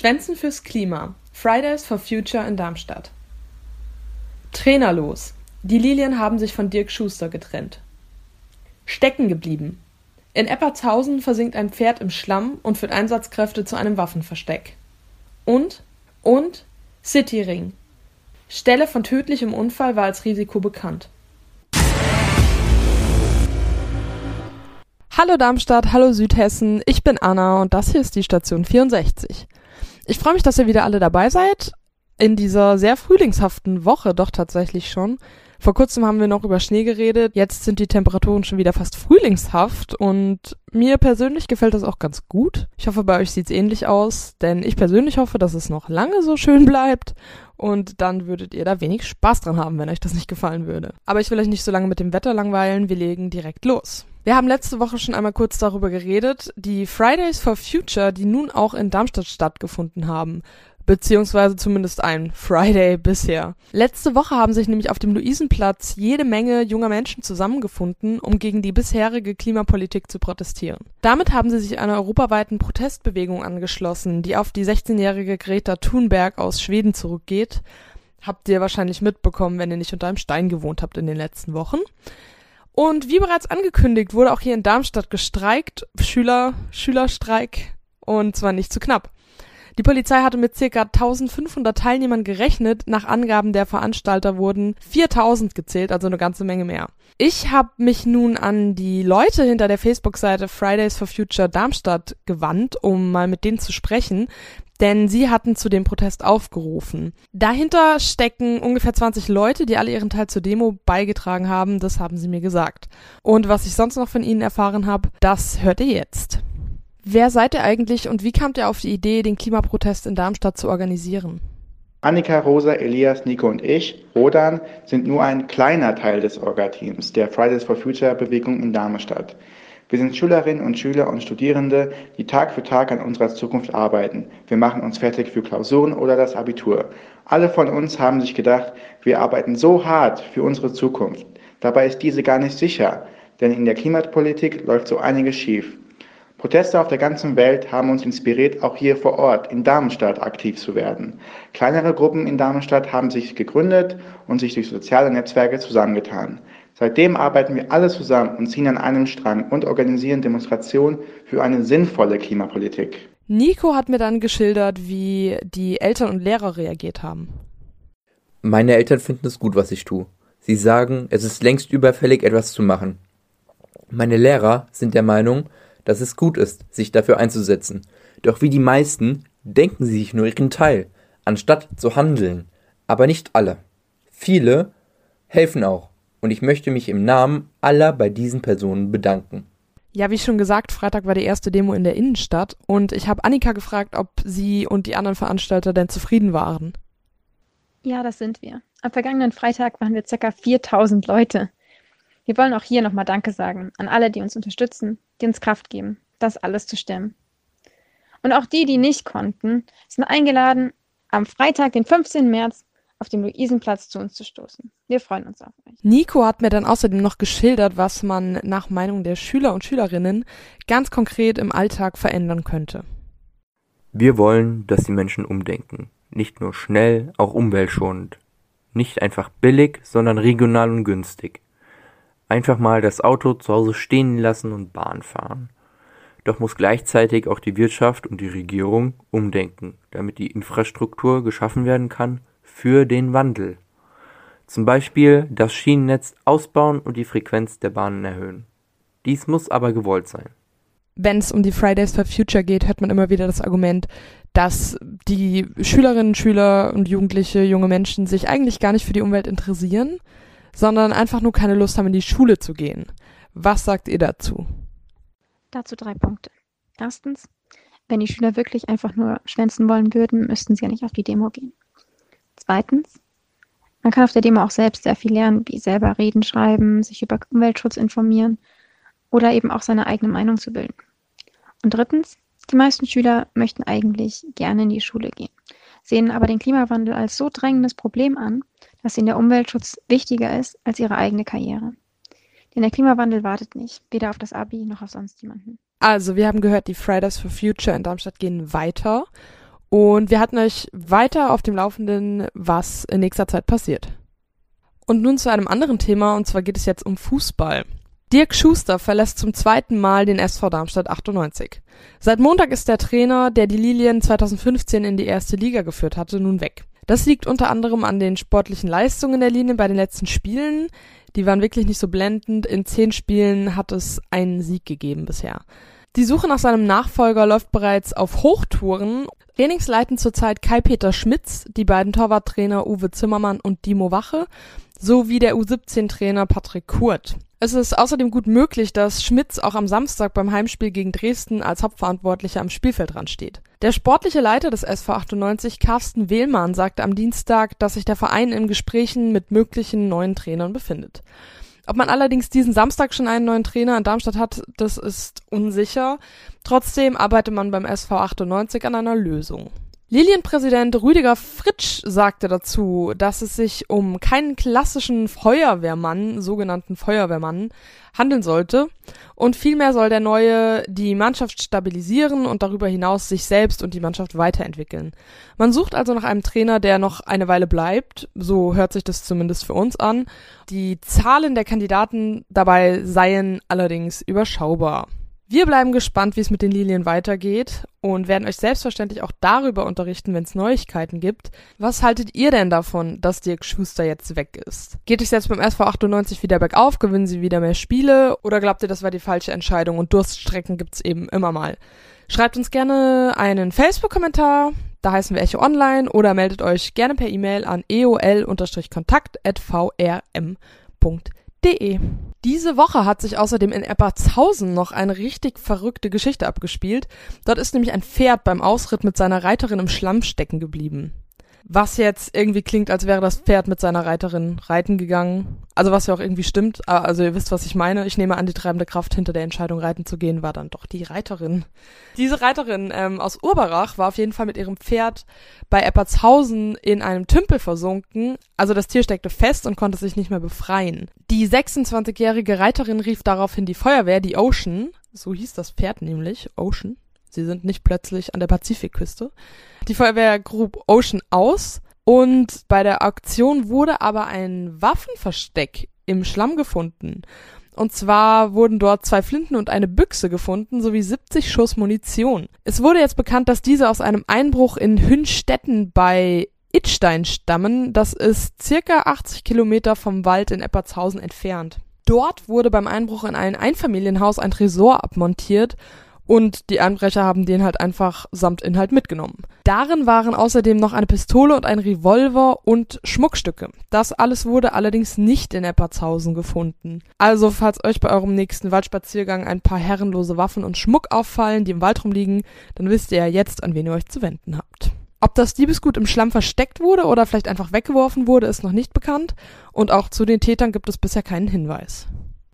Schwänzen fürs Klima. Fridays for Future in Darmstadt. Trainerlos. Die Lilien haben sich von Dirk Schuster getrennt. Stecken geblieben. In Eppertshausen versinkt ein Pferd im Schlamm und führt Einsatzkräfte zu einem Waffenversteck. Und, und, Cityring. Stelle von tödlichem Unfall war als Risiko bekannt. Hallo Darmstadt, hallo Südhessen, ich bin Anna und das hier ist die Station 64. Ich freue mich, dass ihr wieder alle dabei seid. In dieser sehr frühlingshaften Woche doch tatsächlich schon. Vor kurzem haben wir noch über Schnee geredet. Jetzt sind die Temperaturen schon wieder fast frühlingshaft und mir persönlich gefällt das auch ganz gut. Ich hoffe, bei euch sieht's ähnlich aus, denn ich persönlich hoffe, dass es noch lange so schön bleibt und dann würdet ihr da wenig Spaß dran haben, wenn euch das nicht gefallen würde. Aber ich will euch nicht so lange mit dem Wetter langweilen, wir legen direkt los. Wir haben letzte Woche schon einmal kurz darüber geredet, die Fridays for Future, die nun auch in Darmstadt stattgefunden haben beziehungsweise zumindest ein Friday bisher. Letzte Woche haben sich nämlich auf dem Luisenplatz jede Menge junger Menschen zusammengefunden, um gegen die bisherige Klimapolitik zu protestieren. Damit haben sie sich einer europaweiten Protestbewegung angeschlossen, die auf die 16-jährige Greta Thunberg aus Schweden zurückgeht. Habt ihr wahrscheinlich mitbekommen, wenn ihr nicht unter einem Stein gewohnt habt in den letzten Wochen. Und wie bereits angekündigt, wurde auch hier in Darmstadt gestreikt, Schüler, Schülerstreik, und zwar nicht zu knapp. Die Polizei hatte mit circa 1500 Teilnehmern gerechnet. Nach Angaben der Veranstalter wurden 4000 gezählt, also eine ganze Menge mehr. Ich habe mich nun an die Leute hinter der Facebook-Seite Fridays for Future Darmstadt gewandt, um mal mit denen zu sprechen, denn sie hatten zu dem Protest aufgerufen. Dahinter stecken ungefähr 20 Leute, die alle ihren Teil zur Demo beigetragen haben, das haben sie mir gesagt. Und was ich sonst noch von ihnen erfahren habe, das hört ihr jetzt. Wer seid ihr eigentlich und wie kamt ihr auf die Idee, den Klimaprotest in Darmstadt zu organisieren? Annika, Rosa, Elias, Nico und ich, Rodan, sind nur ein kleiner Teil des Orga-Teams der Fridays for Future Bewegung in Darmstadt. Wir sind Schülerinnen und Schüler und Studierende, die Tag für Tag an unserer Zukunft arbeiten. Wir machen uns fertig für Klausuren oder das Abitur. Alle von uns haben sich gedacht, wir arbeiten so hart für unsere Zukunft. Dabei ist diese gar nicht sicher, denn in der Klimapolitik läuft so einiges schief. Proteste auf der ganzen Welt haben uns inspiriert, auch hier vor Ort in Darmstadt aktiv zu werden. Kleinere Gruppen in Darmstadt haben sich gegründet und sich durch soziale Netzwerke zusammengetan. Seitdem arbeiten wir alle zusammen und ziehen an einem Strang und organisieren Demonstrationen für eine sinnvolle Klimapolitik. Nico hat mir dann geschildert, wie die Eltern und Lehrer reagiert haben. Meine Eltern finden es gut, was ich tue. Sie sagen, es ist längst überfällig, etwas zu machen. Meine Lehrer sind der Meinung, dass es gut ist, sich dafür einzusetzen. Doch wie die meisten denken sie sich nur ihren Teil, anstatt zu handeln. Aber nicht alle. Viele helfen auch. Und ich möchte mich im Namen aller bei diesen Personen bedanken. Ja, wie schon gesagt, Freitag war die erste Demo in der Innenstadt und ich habe Annika gefragt, ob sie und die anderen Veranstalter denn zufrieden waren. Ja, das sind wir. Am vergangenen Freitag waren wir ca. 4000 Leute. Wir wollen auch hier nochmal Danke sagen an alle, die uns unterstützen, die uns Kraft geben, das alles zu stemmen. Und auch die, die nicht konnten, sind eingeladen, am Freitag, den 15. März, auf dem Luisenplatz zu uns zu stoßen. Wir freuen uns auf euch. Nico hat mir dann außerdem noch geschildert, was man nach Meinung der Schüler und Schülerinnen ganz konkret im Alltag verändern könnte. Wir wollen, dass die Menschen umdenken. Nicht nur schnell, auch umweltschonend. Nicht einfach billig, sondern regional und günstig. Einfach mal das Auto zu Hause stehen lassen und Bahn fahren. Doch muss gleichzeitig auch die Wirtschaft und die Regierung umdenken, damit die Infrastruktur geschaffen werden kann für den Wandel. Zum Beispiel das Schienennetz ausbauen und die Frequenz der Bahnen erhöhen. Dies muss aber gewollt sein. Wenn es um die Fridays for Future geht, hört man immer wieder das Argument, dass die Schülerinnen, Schüler und Jugendliche, junge Menschen sich eigentlich gar nicht für die Umwelt interessieren, sondern einfach nur keine Lust haben, in die Schule zu gehen. Was sagt ihr dazu? Dazu drei Punkte. Erstens, wenn die Schüler wirklich einfach nur schwänzen wollen würden, müssten sie ja nicht auf die Demo gehen. Zweitens, man kann auf der Demo auch selbst sehr viel lernen, wie selber reden, schreiben, sich über Umweltschutz informieren oder eben auch seine eigene Meinung zu bilden. Und drittens, die meisten Schüler möchten eigentlich gerne in die Schule gehen, sehen aber den Klimawandel als so drängendes Problem an, dass ihnen der Umweltschutz wichtiger ist als ihre eigene Karriere. Denn der Klimawandel wartet nicht, weder auf das Abi noch auf sonst jemanden. Also, wir haben gehört, die Fridays for Future in Darmstadt gehen weiter. Und wir halten euch weiter auf dem Laufenden, was in nächster Zeit passiert. Und nun zu einem anderen Thema, und zwar geht es jetzt um Fußball. Dirk Schuster verlässt zum zweiten Mal den SV Darmstadt 98. Seit Montag ist der Trainer, der die Lilien 2015 in die erste Liga geführt hatte, nun weg. Das liegt unter anderem an den sportlichen Leistungen der Linien bei den letzten Spielen. Die waren wirklich nicht so blendend. In zehn Spielen hat es einen Sieg gegeben bisher. Die Suche nach seinem Nachfolger läuft bereits auf Hochtouren. Trainings leiten zurzeit Kai-Peter Schmitz, die beiden Torwarttrainer Uwe Zimmermann und Dimo Wache sowie der U17-Trainer Patrick Kurt. Es ist außerdem gut möglich, dass Schmitz auch am Samstag beim Heimspiel gegen Dresden als Hauptverantwortlicher am Spielfeldrand steht. Der sportliche Leiter des SV 98, Carsten Wehlmann, sagte am Dienstag, dass sich der Verein in Gesprächen mit möglichen neuen Trainern befindet. Ob man allerdings diesen Samstag schon einen neuen Trainer in Darmstadt hat, das ist unsicher. Trotzdem arbeitet man beim SV 98 an einer Lösung. Lilienpräsident Rüdiger Fritsch sagte dazu, dass es sich um keinen klassischen Feuerwehrmann, sogenannten Feuerwehrmann, handeln sollte und vielmehr soll der neue die Mannschaft stabilisieren und darüber hinaus sich selbst und die Mannschaft weiterentwickeln. Man sucht also nach einem Trainer, der noch eine Weile bleibt, so hört sich das zumindest für uns an. Die Zahlen der Kandidaten dabei seien allerdings überschaubar. Wir bleiben gespannt, wie es mit den Lilien weitergeht und werden euch selbstverständlich auch darüber unterrichten, wenn es Neuigkeiten gibt. Was haltet ihr denn davon, dass Dirk Schuster jetzt weg ist? Geht es jetzt beim SV 98 wieder bergauf? Gewinnen sie wieder mehr Spiele? Oder glaubt ihr, das war die falsche Entscheidung und Durststrecken gibt's eben immer mal? Schreibt uns gerne einen Facebook-Kommentar, da heißen wir Echo Online, oder meldet euch gerne per E-Mail an eol-kontakt.vrm.de. Diese Woche hat sich außerdem in Eppertshausen noch eine richtig verrückte Geschichte abgespielt. Dort ist nämlich ein Pferd beim Ausritt mit seiner Reiterin im Schlamm stecken geblieben was jetzt irgendwie klingt, als wäre das Pferd mit seiner Reiterin reiten gegangen. Also was ja auch irgendwie stimmt. Also ihr wisst, was ich meine. Ich nehme an, die treibende Kraft hinter der Entscheidung, reiten zu gehen, war dann doch die Reiterin. Diese Reiterin ähm, aus Urberach war auf jeden Fall mit ihrem Pferd bei Eppertshausen in einem Tümpel versunken. Also das Tier steckte fest und konnte sich nicht mehr befreien. Die 26-jährige Reiterin rief daraufhin die Feuerwehr, die Ocean, so hieß das Pferd nämlich, Ocean, Sie sind nicht plötzlich an der Pazifikküste. Die Feuerwehr grub Ocean aus und bei der Auktion wurde aber ein Waffenversteck im Schlamm gefunden. Und zwar wurden dort zwei Flinten und eine Büchse gefunden, sowie 70 Schuss Munition. Es wurde jetzt bekannt, dass diese aus einem Einbruch in Hünstetten bei Itstein stammen. Das ist circa 80 Kilometer vom Wald in Eppertshausen entfernt. Dort wurde beim Einbruch in ein Einfamilienhaus ein Tresor abmontiert und die Einbrecher haben den halt einfach samt Inhalt mitgenommen. Darin waren außerdem noch eine Pistole und ein Revolver und Schmuckstücke. Das alles wurde allerdings nicht in Eppertshausen gefunden. Also falls euch bei eurem nächsten Waldspaziergang ein paar herrenlose Waffen und Schmuck auffallen, die im Wald rumliegen, dann wisst ihr ja jetzt, an wen ihr euch zu wenden habt. Ob das Diebesgut im Schlamm versteckt wurde oder vielleicht einfach weggeworfen wurde, ist noch nicht bekannt und auch zu den Tätern gibt es bisher keinen Hinweis.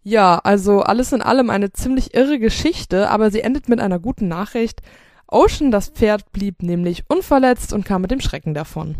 Ja, also alles in allem eine ziemlich irre Geschichte, aber sie endet mit einer guten Nachricht. Ocean, das Pferd, blieb nämlich unverletzt und kam mit dem Schrecken davon.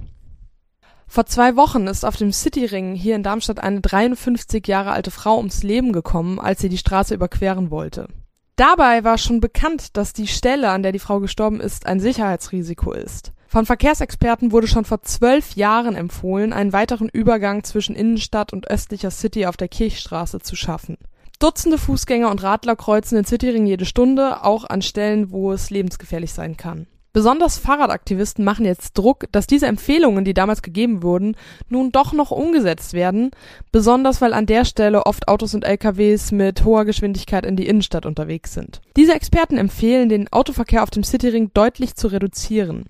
Vor zwei Wochen ist auf dem Cityring hier in Darmstadt eine 53 Jahre alte Frau ums Leben gekommen, als sie die Straße überqueren wollte. Dabei war schon bekannt, dass die Stelle, an der die Frau gestorben ist, ein Sicherheitsrisiko ist. Von Verkehrsexperten wurde schon vor zwölf Jahren empfohlen, einen weiteren Übergang zwischen Innenstadt und östlicher City auf der Kirchstraße zu schaffen. Dutzende Fußgänger und Radler kreuzen den Cityring jede Stunde, auch an Stellen, wo es lebensgefährlich sein kann. Besonders Fahrradaktivisten machen jetzt Druck, dass diese Empfehlungen, die damals gegeben wurden, nun doch noch umgesetzt werden, besonders weil an der Stelle oft Autos und LKWs mit hoher Geschwindigkeit in die Innenstadt unterwegs sind. Diese Experten empfehlen, den Autoverkehr auf dem Cityring deutlich zu reduzieren.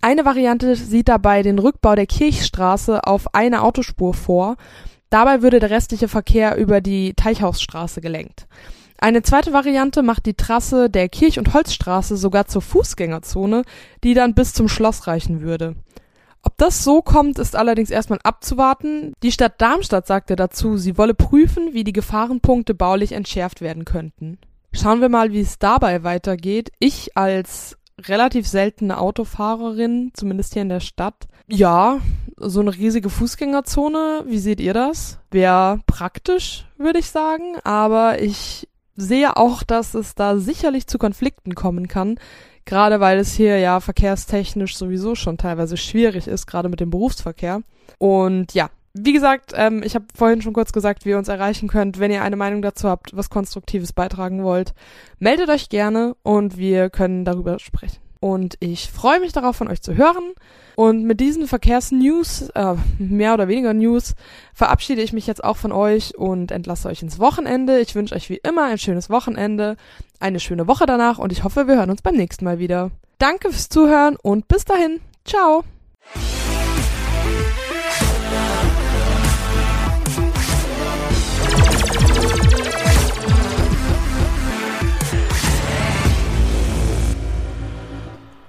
Eine Variante sieht dabei den Rückbau der Kirchstraße auf eine Autospur vor. Dabei würde der restliche Verkehr über die Teichhausstraße gelenkt. Eine zweite Variante macht die Trasse der Kirch- und Holzstraße sogar zur Fußgängerzone, die dann bis zum Schloss reichen würde. Ob das so kommt, ist allerdings erstmal abzuwarten. Die Stadt Darmstadt sagte dazu, sie wolle prüfen, wie die Gefahrenpunkte baulich entschärft werden könnten. Schauen wir mal, wie es dabei weitergeht. Ich als relativ seltene Autofahrerin, zumindest hier in der Stadt. Ja, so eine riesige Fußgängerzone, wie seht ihr das? Wäre praktisch, würde ich sagen, aber ich sehe auch, dass es da sicherlich zu Konflikten kommen kann, gerade weil es hier ja verkehrstechnisch sowieso schon teilweise schwierig ist, gerade mit dem Berufsverkehr. Und ja, wie gesagt, ähm, ich habe vorhin schon kurz gesagt, wie ihr uns erreichen könnt. Wenn ihr eine Meinung dazu habt, was Konstruktives beitragen wollt, meldet euch gerne und wir können darüber sprechen. Und ich freue mich darauf, von euch zu hören. Und mit diesen Verkehrsnews, äh, mehr oder weniger News, verabschiede ich mich jetzt auch von euch und entlasse euch ins Wochenende. Ich wünsche euch wie immer ein schönes Wochenende, eine schöne Woche danach und ich hoffe, wir hören uns beim nächsten Mal wieder. Danke fürs Zuhören und bis dahin. Ciao.